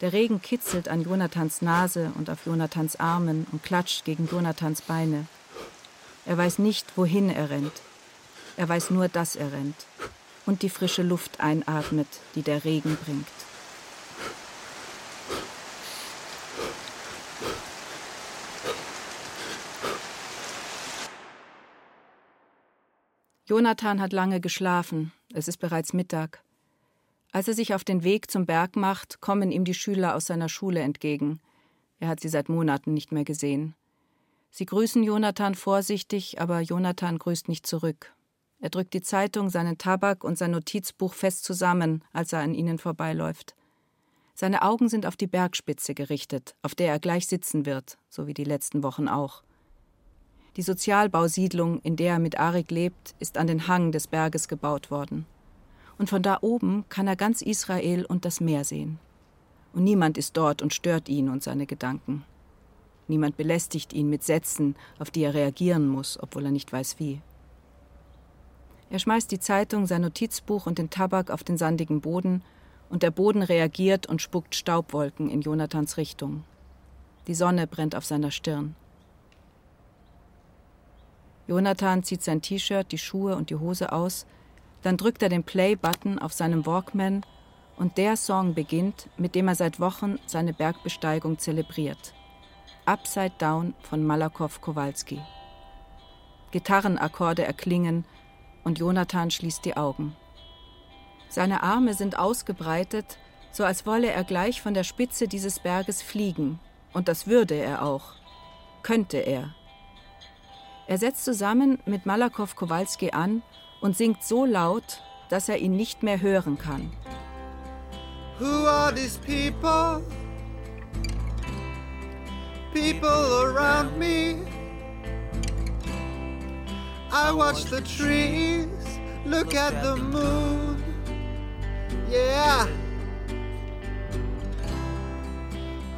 Der Regen kitzelt an Jonathans Nase und auf Jonathans Armen und klatscht gegen Jonathans Beine. Er weiß nicht, wohin er rennt. Er weiß nur, dass er rennt und die frische Luft einatmet, die der Regen bringt. Jonathan hat lange geschlafen. Es ist bereits Mittag. Als er sich auf den Weg zum Berg macht, kommen ihm die Schüler aus seiner Schule entgegen. Er hat sie seit Monaten nicht mehr gesehen. Sie grüßen Jonathan vorsichtig, aber Jonathan grüßt nicht zurück. Er drückt die Zeitung, seinen Tabak und sein Notizbuch fest zusammen, als er an ihnen vorbeiläuft. Seine Augen sind auf die Bergspitze gerichtet, auf der er gleich sitzen wird, so wie die letzten Wochen auch. Die Sozialbausiedlung, in der er mit Arik lebt, ist an den Hang des Berges gebaut worden. Und von da oben kann er ganz Israel und das Meer sehen. Und niemand ist dort und stört ihn und seine Gedanken. Niemand belästigt ihn mit Sätzen, auf die er reagieren muss, obwohl er nicht weiß wie. Er schmeißt die Zeitung, sein Notizbuch und den Tabak auf den sandigen Boden, und der Boden reagiert und spuckt Staubwolken in Jonathans Richtung. Die Sonne brennt auf seiner Stirn. Jonathan zieht sein T-Shirt, die Schuhe und die Hose aus, dann drückt er den Play-Button auf seinem Walkman und der Song beginnt, mit dem er seit Wochen seine Bergbesteigung zelebriert. Upside Down von Malakow Kowalski. Gitarrenakkorde erklingen und Jonathan schließt die Augen. Seine Arme sind ausgebreitet, so als wolle er gleich von der Spitze dieses Berges fliegen, und das würde er auch. Könnte er. Er setzt zusammen mit Malakow Kowalski an und singt so laut, dass er ihn nicht mehr hören kann. Who are these people? People around me. I watch the trees, look at the moon. Yeah.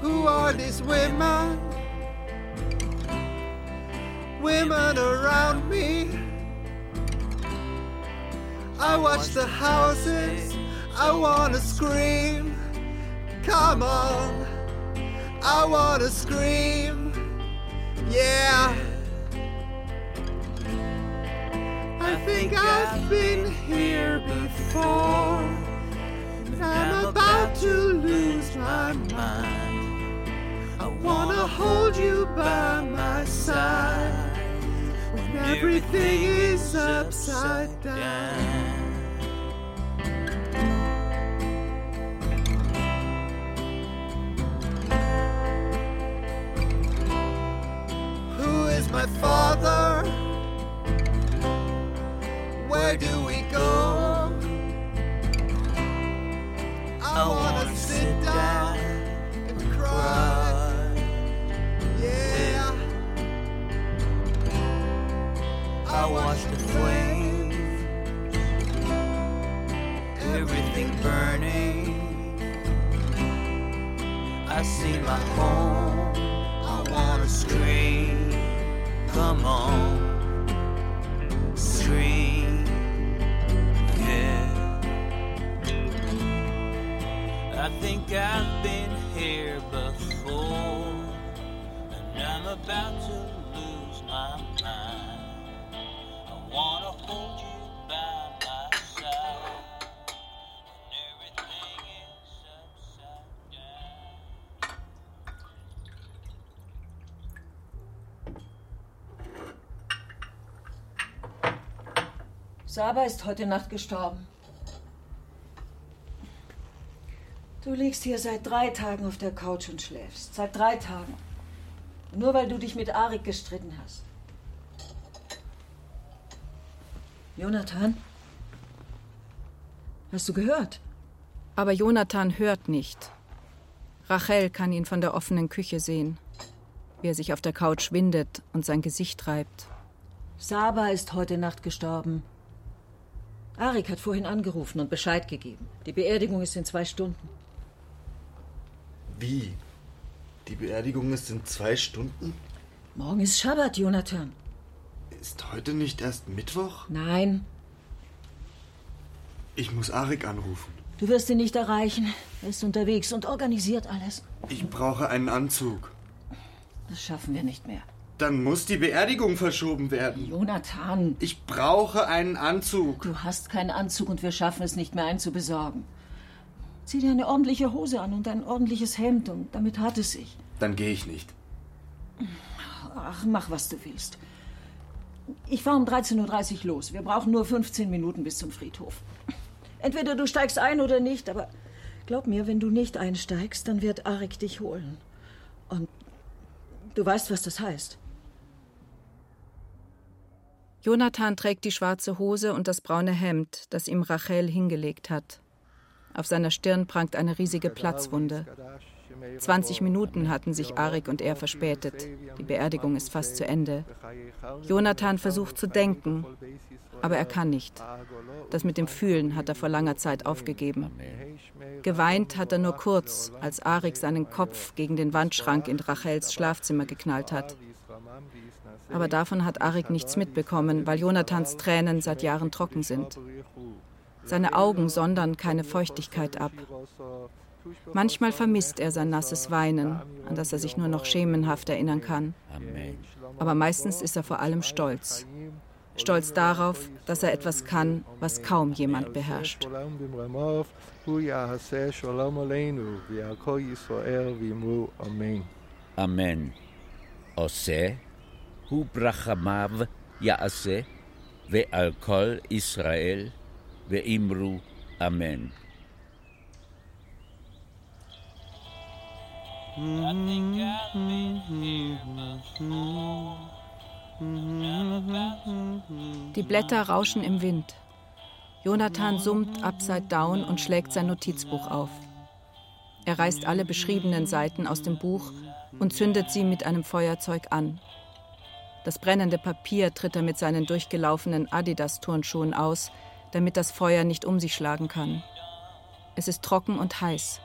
Who are these women? Women around me. I watch the houses, I wanna scream. Come on, I wanna scream. Yeah. I think I've been here before. And I'm about to lose my mind. I wanna hold you by my side everything is upside down. Who is my father? Where do we go? Watch the flames, everything burning. I see my home. I wanna scream. Come on, scream. Yeah. I think I've been Saba ist heute Nacht gestorben. Du liegst hier seit drei Tagen auf der Couch und schläfst. Seit drei Tagen. Nur weil du dich mit Arik gestritten hast. Jonathan? Hast du gehört? Aber Jonathan hört nicht. Rachel kann ihn von der offenen Küche sehen, wie er sich auf der Couch windet und sein Gesicht reibt. Saba ist heute Nacht gestorben. Arik hat vorhin angerufen und Bescheid gegeben. Die Beerdigung ist in zwei Stunden. Wie? Die Beerdigung ist in zwei Stunden? Morgen ist Schabbat, Jonathan. Ist heute nicht erst Mittwoch? Nein, Ich muss Arik anrufen. du wirst ihn nicht erreichen. Er ist unterwegs und organisiert alles. Ich brauche einen Anzug. Das schaffen wir nicht mehr. Dann muss die Beerdigung verschoben werden. Jonathan. Ich brauche einen Anzug. Du hast keinen Anzug und wir schaffen es nicht mehr, einen zu besorgen. Zieh dir eine ordentliche Hose an und ein ordentliches Hemd und damit hat es sich. Dann gehe ich nicht. Ach, mach, was du willst. Ich fahre um 13.30 Uhr los. Wir brauchen nur 15 Minuten bis zum Friedhof. Entweder du steigst ein oder nicht, aber glaub mir, wenn du nicht einsteigst, dann wird Arik dich holen. Und du weißt, was das heißt. Jonathan trägt die schwarze Hose und das braune Hemd, das ihm Rachel hingelegt hat. Auf seiner Stirn prangt eine riesige Platzwunde. 20 Minuten hatten sich Arik und er verspätet. Die Beerdigung ist fast zu Ende. Jonathan versucht zu denken, aber er kann nicht. Das mit dem Fühlen hat er vor langer Zeit aufgegeben. Geweint hat er nur kurz, als Arik seinen Kopf gegen den Wandschrank in Rachels Schlafzimmer geknallt hat. Aber davon hat Arik nichts mitbekommen, weil Jonathans Tränen seit Jahren trocken sind. Seine Augen sondern keine Feuchtigkeit ab. Manchmal vermisst er sein nasses Weinen, an das er sich nur noch schemenhaft erinnern kann. Aber meistens ist er vor allem stolz. Stolz darauf, dass er etwas kann, was kaum jemand beherrscht. Amen. Amen. הוא יעשה שלום עלינו, ועל כל ישראל ואמרו אמן. אמן. עושה, הוא ברחמיו יעשה, ועל כל ישראל, ואמרו אמן. Die Blätter rauschen im Wind. Jonathan summt upside down und schlägt sein Notizbuch auf. Er reißt alle beschriebenen Seiten aus dem Buch und zündet sie mit einem Feuerzeug an. Das brennende Papier tritt er mit seinen durchgelaufenen Adidas-Turnschuhen aus, damit das Feuer nicht um sich schlagen kann. Es ist trocken und heiß.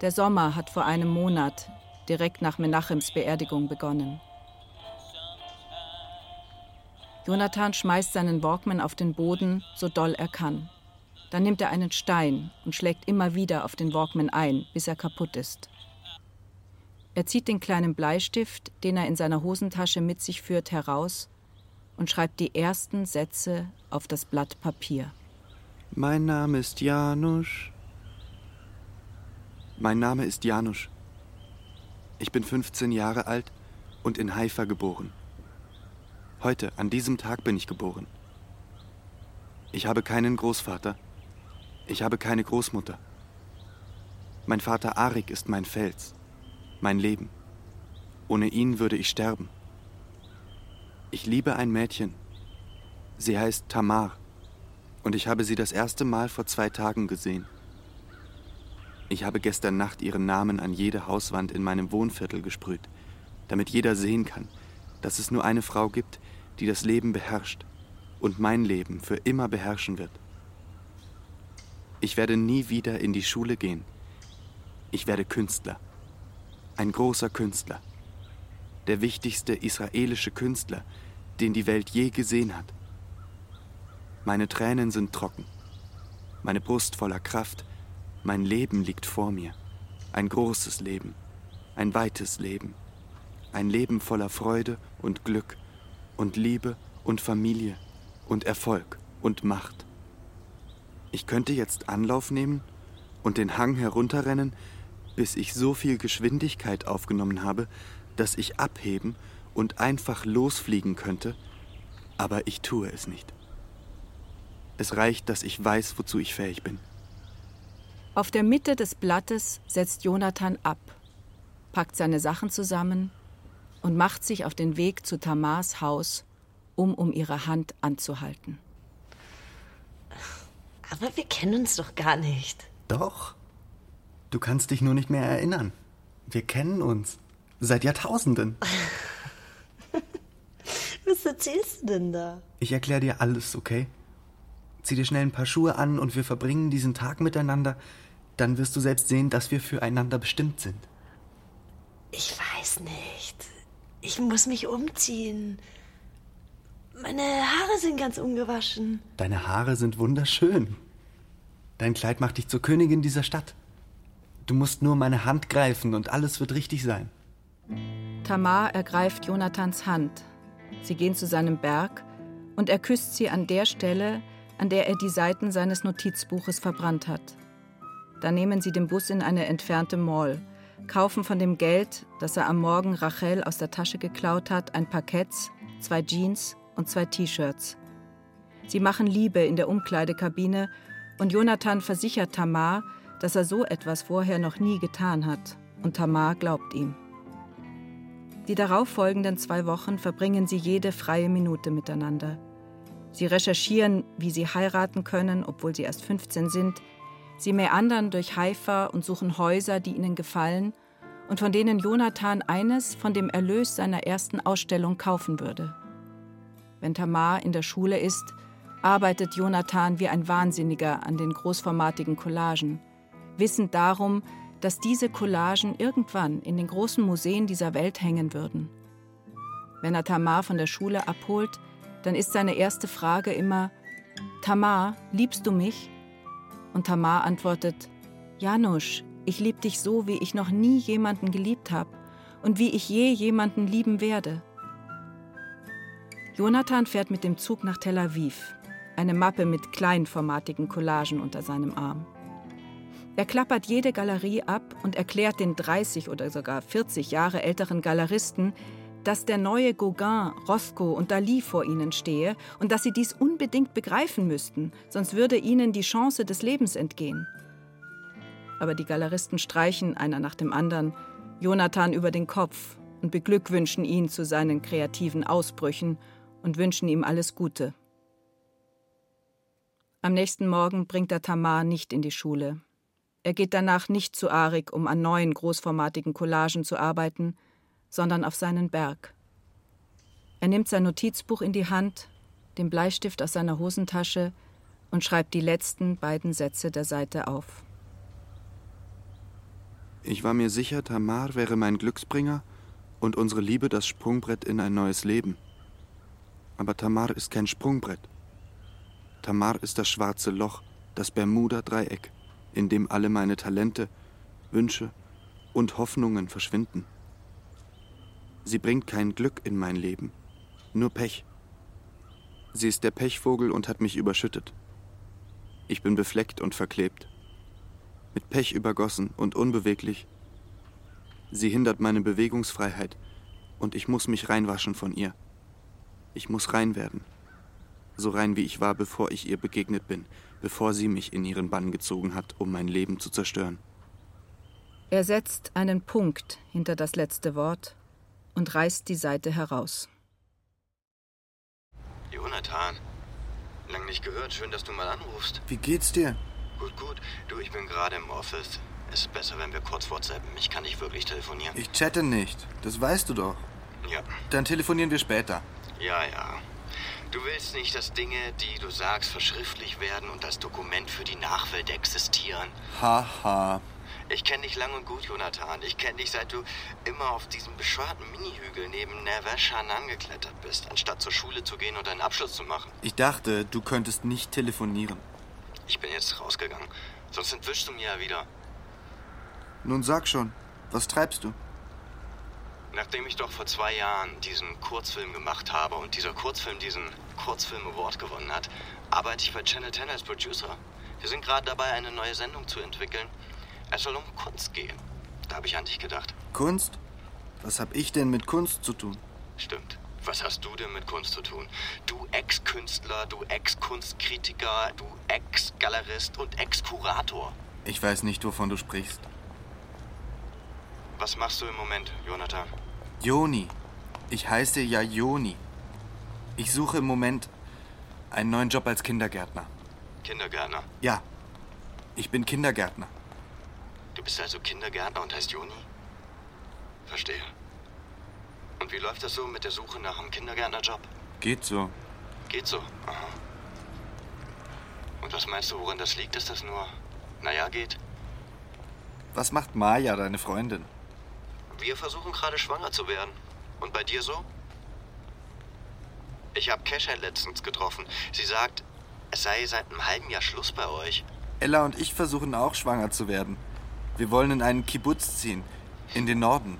Der Sommer hat vor einem Monat, direkt nach Menachems Beerdigung, begonnen. Jonathan schmeißt seinen Walkman auf den Boden, so doll er kann. Dann nimmt er einen Stein und schlägt immer wieder auf den Walkman ein, bis er kaputt ist. Er zieht den kleinen Bleistift, den er in seiner Hosentasche mit sich führt, heraus und schreibt die ersten Sätze auf das Blatt Papier. Mein Name ist Janusz. Mein Name ist Janusz. Ich bin 15 Jahre alt und in Haifa geboren. Heute, an diesem Tag bin ich geboren. Ich habe keinen Großvater. Ich habe keine Großmutter. Mein Vater Arik ist mein Fels, mein Leben. Ohne ihn würde ich sterben. Ich liebe ein Mädchen. Sie heißt Tamar. Und ich habe sie das erste Mal vor zwei Tagen gesehen. Ich habe gestern Nacht ihren Namen an jede Hauswand in meinem Wohnviertel gesprüht, damit jeder sehen kann, dass es nur eine Frau gibt, die das Leben beherrscht und mein Leben für immer beherrschen wird. Ich werde nie wieder in die Schule gehen. Ich werde Künstler. Ein großer Künstler. Der wichtigste israelische Künstler, den die Welt je gesehen hat. Meine Tränen sind trocken. Meine Brust voller Kraft. Mein Leben liegt vor mir. Ein großes Leben. Ein weites Leben. Ein Leben voller Freude und Glück und Liebe und Familie und Erfolg und Macht. Ich könnte jetzt Anlauf nehmen und den Hang herunterrennen, bis ich so viel Geschwindigkeit aufgenommen habe, dass ich abheben und einfach losfliegen könnte, aber ich tue es nicht. Es reicht, dass ich weiß, wozu ich fähig bin. Auf der Mitte des Blattes setzt Jonathan ab, packt seine Sachen zusammen und macht sich auf den Weg zu Tamars Haus, um um ihre Hand anzuhalten. Aber wir kennen uns doch gar nicht. Doch. Du kannst dich nur nicht mehr erinnern. Wir kennen uns. Seit Jahrtausenden. Was erzählst du denn da? Ich erkläre dir alles, okay? Zieh dir schnell ein paar Schuhe an und wir verbringen diesen Tag miteinander. Dann wirst du selbst sehen, dass wir füreinander bestimmt sind. Ich weiß nicht. Ich muss mich umziehen. Meine Haare sind ganz ungewaschen. Deine Haare sind wunderschön. Dein Kleid macht dich zur Königin dieser Stadt. Du musst nur meine Hand greifen und alles wird richtig sein. Tamar ergreift Jonathans Hand. Sie gehen zu seinem Berg und er küsst sie an der Stelle, an der er die Seiten seines Notizbuches verbrannt hat. Dann nehmen sie den Bus in eine entfernte Mall, kaufen von dem Geld, das er am Morgen Rachel aus der Tasche geklaut hat, ein Parkett, zwei Jeans und zwei T-Shirts. Sie machen Liebe in der Umkleidekabine und Jonathan versichert Tamar, dass er so etwas vorher noch nie getan hat. Und Tamar glaubt ihm. Die darauffolgenden zwei Wochen verbringen sie jede freie Minute miteinander. Sie recherchieren, wie sie heiraten können, obwohl sie erst 15 sind. Sie meandern durch Haifa und suchen Häuser, die ihnen gefallen und von denen Jonathan eines von dem Erlös seiner ersten Ausstellung kaufen würde. Wenn Tamar in der Schule ist, arbeitet Jonathan wie ein Wahnsinniger an den großformatigen Collagen, wissend darum, dass diese Collagen irgendwann in den großen Museen dieser Welt hängen würden. Wenn er Tamar von der Schule abholt, dann ist seine erste Frage immer: Tamar, liebst du mich? Und Tamar antwortet: Janusz, ich lieb dich so, wie ich noch nie jemanden geliebt habe und wie ich je jemanden lieben werde. Jonathan fährt mit dem Zug nach Tel Aviv, eine Mappe mit kleinformatigen Collagen unter seinem Arm. Er klappert jede Galerie ab und erklärt den 30 oder sogar 40 Jahre älteren Galeristen, dass der neue Gauguin, Rothko und Dali vor ihnen stehe und dass sie dies unbedingt begreifen müssten, sonst würde ihnen die Chance des Lebens entgehen. Aber die Galeristen streichen einer nach dem anderen Jonathan über den Kopf und beglückwünschen ihn zu seinen kreativen Ausbrüchen und wünschen ihm alles Gute. Am nächsten Morgen bringt er Tamar nicht in die Schule. Er geht danach nicht zu Arik, um an neuen großformatigen Collagen zu arbeiten, sondern auf seinen Berg. Er nimmt sein Notizbuch in die Hand, den Bleistift aus seiner Hosentasche und schreibt die letzten beiden Sätze der Seite auf. Ich war mir sicher, Tamar wäre mein Glücksbringer und unsere Liebe das Sprungbrett in ein neues Leben. Aber Tamar ist kein Sprungbrett. Tamar ist das schwarze Loch, das Bermuda-Dreieck, in dem alle meine Talente, Wünsche und Hoffnungen verschwinden. Sie bringt kein Glück in mein Leben, nur Pech. Sie ist der Pechvogel und hat mich überschüttet. Ich bin befleckt und verklebt, mit Pech übergossen und unbeweglich. Sie hindert meine Bewegungsfreiheit und ich muss mich reinwaschen von ihr. Ich muss rein werden. So rein wie ich war, bevor ich ihr begegnet bin, bevor sie mich in ihren Bann gezogen hat, um mein Leben zu zerstören. Er setzt einen Punkt hinter das letzte Wort und reißt die Seite heraus. Jonathan. Lang nicht gehört. Schön, dass du mal anrufst. Wie geht's dir? Gut, gut. Du, ich bin gerade im Office. Es ist besser, wenn wir kurz WhatsAppen. Ich kann nicht wirklich telefonieren. Ich chatte nicht. Das weißt du doch. Ja. Dann telefonieren wir später. Ja, ja. Du willst nicht, dass Dinge, die du sagst, verschriftlich werden und als Dokument für die Nachwelt existieren. Haha. Ich kenne dich lang und gut, Jonathan. Ich kenne dich, seit du immer auf diesem bescheuerten Minihügel neben Nerveshan angeklettert bist, anstatt zur Schule zu gehen und einen Abschluss zu machen. Ich dachte, du könntest nicht telefonieren. Ich bin jetzt rausgegangen. Sonst entwischst du mir ja wieder. Nun sag schon, was treibst du? Nachdem ich doch vor zwei Jahren diesen Kurzfilm gemacht habe und dieser Kurzfilm diesen Kurzfilm Award gewonnen hat, arbeite ich bei Channel 10 als Producer. Wir sind gerade dabei, eine neue Sendung zu entwickeln. Es soll um Kunst gehen. Da habe ich an dich gedacht. Kunst? Was hab ich denn mit Kunst zu tun? Stimmt. Was hast du denn mit Kunst zu tun? Du Ex-Künstler, du Ex-Kunstkritiker, du Ex-Galerist und Ex-Kurator. Ich weiß nicht, wovon du sprichst. Was machst du im Moment, Jonathan? Joni. Ich heiße ja Joni. Ich suche im Moment einen neuen Job als Kindergärtner. Kindergärtner. Ja, ich bin Kindergärtner. Du bist also Kindergärtner und heißt Joni? Verstehe. Und wie läuft das so mit der Suche nach einem Kindergärtnerjob? Geht so. Geht so. Aha. Und was meinst du, woran das liegt, dass das nur, naja, geht? Was macht Maya, deine Freundin? Wir versuchen gerade schwanger zu werden. Und bei dir so? Ich habe Kesha letztens getroffen. Sie sagt, es sei seit einem halben Jahr Schluss bei euch. Ella und ich versuchen auch schwanger zu werden. Wir wollen in einen Kibbutz ziehen. In den Norden.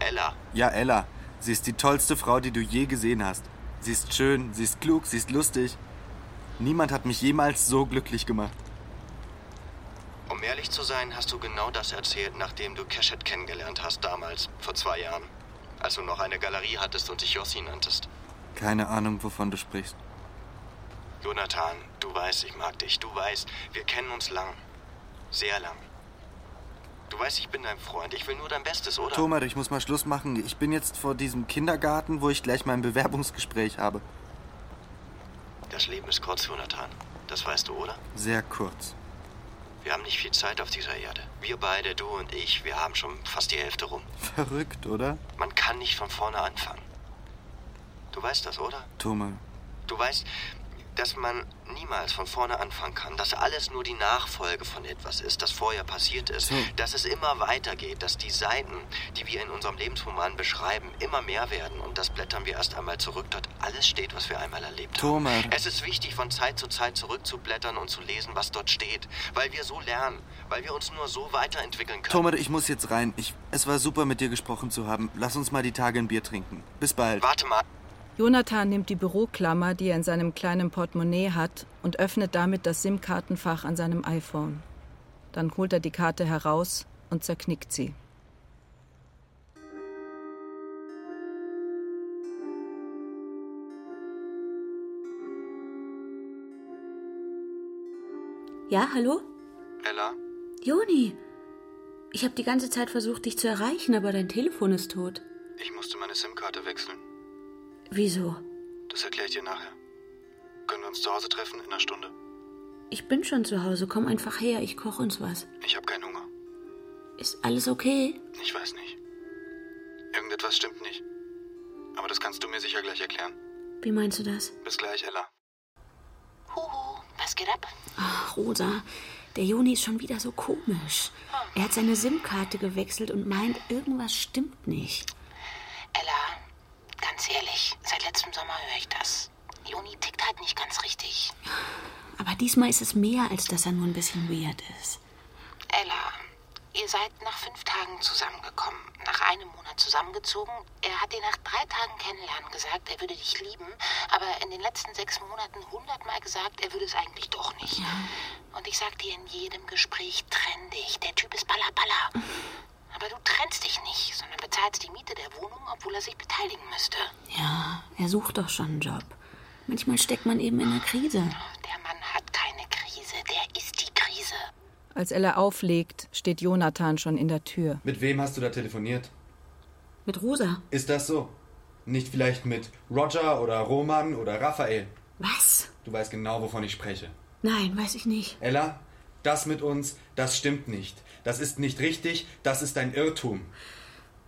Ella? Ja, Ella. Sie ist die tollste Frau, die du je gesehen hast. Sie ist schön, sie ist klug, sie ist lustig. Niemand hat mich jemals so glücklich gemacht. Um ehrlich zu sein, hast du genau das erzählt, nachdem du Keshet kennengelernt hast damals, vor zwei Jahren. Als du noch eine Galerie hattest und dich Yossi nanntest. Keine Ahnung, wovon du sprichst. Jonathan, du weißt, ich mag dich. Du weißt, wir kennen uns lang. Sehr lang. Du weißt, ich bin dein Freund. Ich will nur dein Bestes, oder? Thomas, ich muss mal Schluss machen. Ich bin jetzt vor diesem Kindergarten, wo ich gleich mein Bewerbungsgespräch habe. Das Leben ist kurz, Jonathan. Das weißt du, oder? Sehr kurz. Wir haben nicht viel Zeit auf dieser Erde. Wir beide, du und ich, wir haben schon fast die Hälfte rum. Verrückt, oder? Man kann nicht von vorne anfangen. Du weißt das, oder? Thomas. Du weißt, dass man niemals von vorne anfangen kann, dass alles nur die Nachfolge von etwas ist, das vorher passiert ist, So. dass es immer weitergeht, dass die Seiten, die wir in unserem Lebensroman beschreiben, immer mehr werden und das blättern wir erst einmal zurück, dort alles steht, was wir einmal erlebt Thomas. haben. Es ist wichtig, von Zeit zu Zeit zurückzublättern und zu lesen, was dort steht, weil wir so lernen, weil wir uns nur so weiterentwickeln können. Thomas, ich muss jetzt rein. Ich, es war super, mit dir gesprochen zu haben. Lass uns mal die Tage ein Bier trinken. Bis bald. Warte mal. Jonathan nimmt die Büroklammer, die er in seinem kleinen Portemonnaie hat, und öffnet damit das SIM-Kartenfach an seinem iPhone. Dann holt er die Karte heraus und zerknickt sie. Ja, hallo? Ella? Joni, ich habe die ganze Zeit versucht, dich zu erreichen, aber dein Telefon ist tot. Ich musste meine SIM-Karte wechseln. Wieso? Das erkläre ich dir nachher. Können wir uns zu Hause treffen in einer Stunde? Ich bin schon zu Hause. Komm einfach her, ich koche uns was. Ich habe keinen Hunger. Ist alles okay? Ich weiß nicht. Irgendetwas stimmt nicht. Aber das kannst du mir sicher gleich erklären. Wie meinst du das? Bis gleich, Ella. Huhu, was geht ab? Ach, Rosa, der Joni ist schon wieder so komisch. Er hat seine SIM-Karte gewechselt und meint, irgendwas stimmt nicht. Ella, ganz ehrlich, seit letztem Sommer höre ich das. Joni tickt halt nicht ganz richtig. Aber diesmal ist es mehr, als dass er nur ein bisschen weird ist. Ella, ihr seid nach fünf Tagen zusammengekommen, nach einem Monat zusammengezogen. Er hat dir nach drei Tagen kennenlernen gesagt, er würde dich lieben, aber in den letzten sechs Monaten hundertmal gesagt, er würde es eigentlich doch nicht. Und ich sag dir in jedem Gespräch, trenn dich. Der Typ ist baller baller. Aber du trennst dich nicht, sondern bezahlst die Miete der Wohnung, obwohl er sich beteiligen müsste. Ja, er sucht doch schon einen Job. Manchmal steckt man eben in einer Krise. Der Mann hat keine Krise, der ist die Krise. Als Ella auflegt, steht Jonathan schon in der Tür. Mit wem hast du da telefoniert? Mit Rosa. Ist das so? Nicht vielleicht mit Roger oder Roman oder Raphael. Was? Du weißt genau, wovon ich spreche. Nein, weiß ich nicht. Ella, das mit uns, das stimmt nicht. Das ist nicht richtig, das ist ein Irrtum.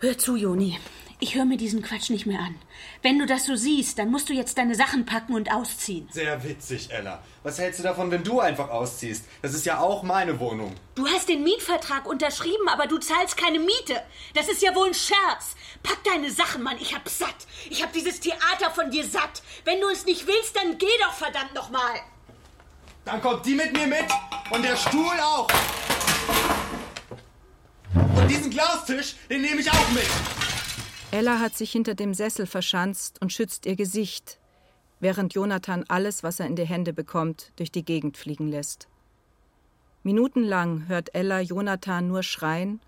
Hör zu, Joni. Ich höre mir diesen Quatsch nicht mehr an. Wenn du das so siehst, dann musst du jetzt deine Sachen packen und ausziehen. Sehr witzig, Ella. Was hältst du davon, wenn du einfach ausziehst? Das ist ja auch meine Wohnung. Du hast den Mietvertrag unterschrieben, aber du zahlst keine Miete. Das ist ja wohl ein Scherz. Pack deine Sachen, Mann. Ich hab satt. Ich hab dieses Theater von dir satt. Wenn du es nicht willst, dann geh doch verdammt noch mal. Dann kommt die mit mir mit und der Stuhl auch. Und diesen Glaustisch, den nehme ich auch mit. Ella hat sich hinter dem Sessel verschanzt und schützt ihr Gesicht, während Jonathan alles, was er in die Hände bekommt, durch die Gegend fliegen lässt. Minutenlang hört Ella Jonathan nur schreien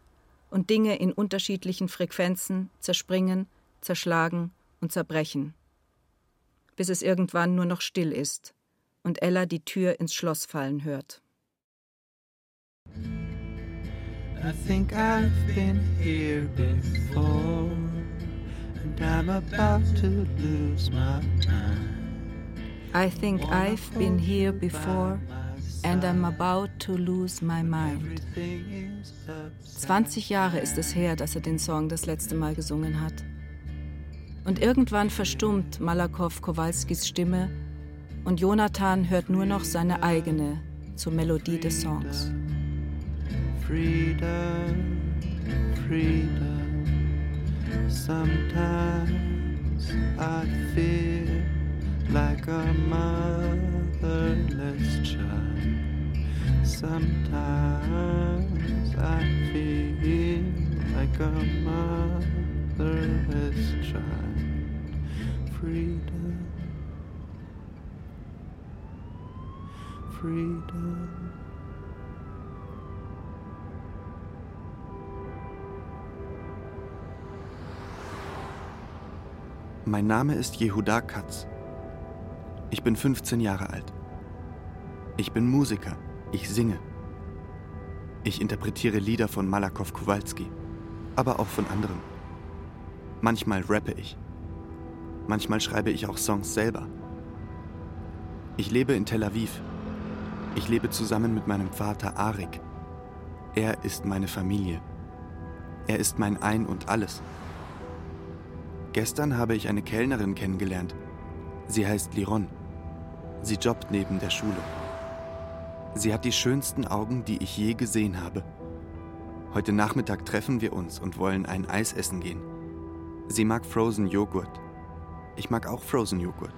und Dinge in unterschiedlichen Frequenzen zerspringen, zerschlagen und zerbrechen, bis es irgendwann nur noch still ist und Ella die Tür ins Schloss fallen hört. I think I've been here before, and I'm about to lose my mind. I think I've been here before and I'm about to lose my mind. 20 Jahre ist es her, dass er den Song das letzte Mal gesungen hat. Und irgendwann verstummt Malakow Kowalskis Stimme und Jonathan hört nur noch seine eigene zur Melodie des Songs. Freedom, freedom. Sometimes I feel like a motherless child. Sometimes I feel like a motherless child. Freedom, freedom. Mein Name ist Jehuda Katz. Ich bin 15 Jahre alt. Ich bin Musiker. Ich singe. Ich interpretiere Lieder von Malakow Kowalski, aber auch von anderen. Manchmal rappe ich. Manchmal schreibe ich auch Songs selber. Ich lebe in Tel Aviv. Ich lebe zusammen mit meinem Vater Arik. Er ist meine Familie. Er ist mein Ein und alles. Gestern habe ich eine Kellnerin kennengelernt. Sie heißt Liron. Sie jobbt neben der Schule. Sie hat die schönsten Augen, die ich je gesehen habe. Heute Nachmittag treffen wir uns und wollen ein Eis essen gehen. Sie mag Frozen Joghurt. Ich mag auch Frozen Joghurt.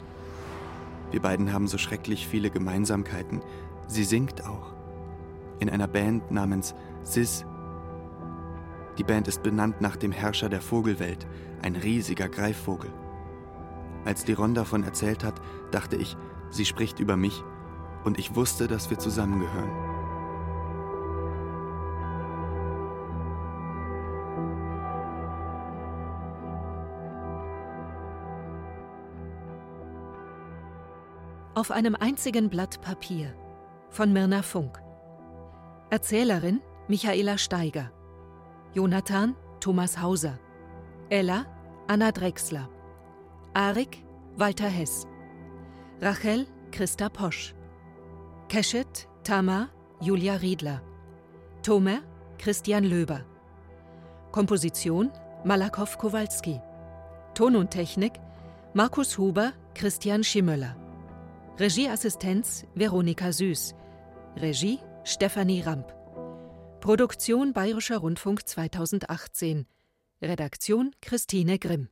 Wir beiden haben so schrecklich viele Gemeinsamkeiten. Sie singt auch. In einer Band namens Sis. Die Band ist benannt nach dem Herrscher der Vogelwelt, ein riesiger Greifvogel. Als Liron davon erzählt hat, dachte ich, sie spricht über mich und ich wusste, dass wir zusammengehören. Auf einem einzigen Blatt Papier von Mirna Funk. Erzählerin Michaela Steiger. Jonathan Thomas Hauser. Ella Anna Drechsler. Arik Walter Hess. Rachel Christa Posch. Keshet Tama Julia Riedler. Tomer Christian Löber. Komposition Malakow Kowalski. Ton und Technik Markus Huber Christian Schimmöller. Regieassistenz Veronika Süß. Regie Stefanie Ramp. Produktion Bayerischer Rundfunk 2018. Redaktion Christine Grimm.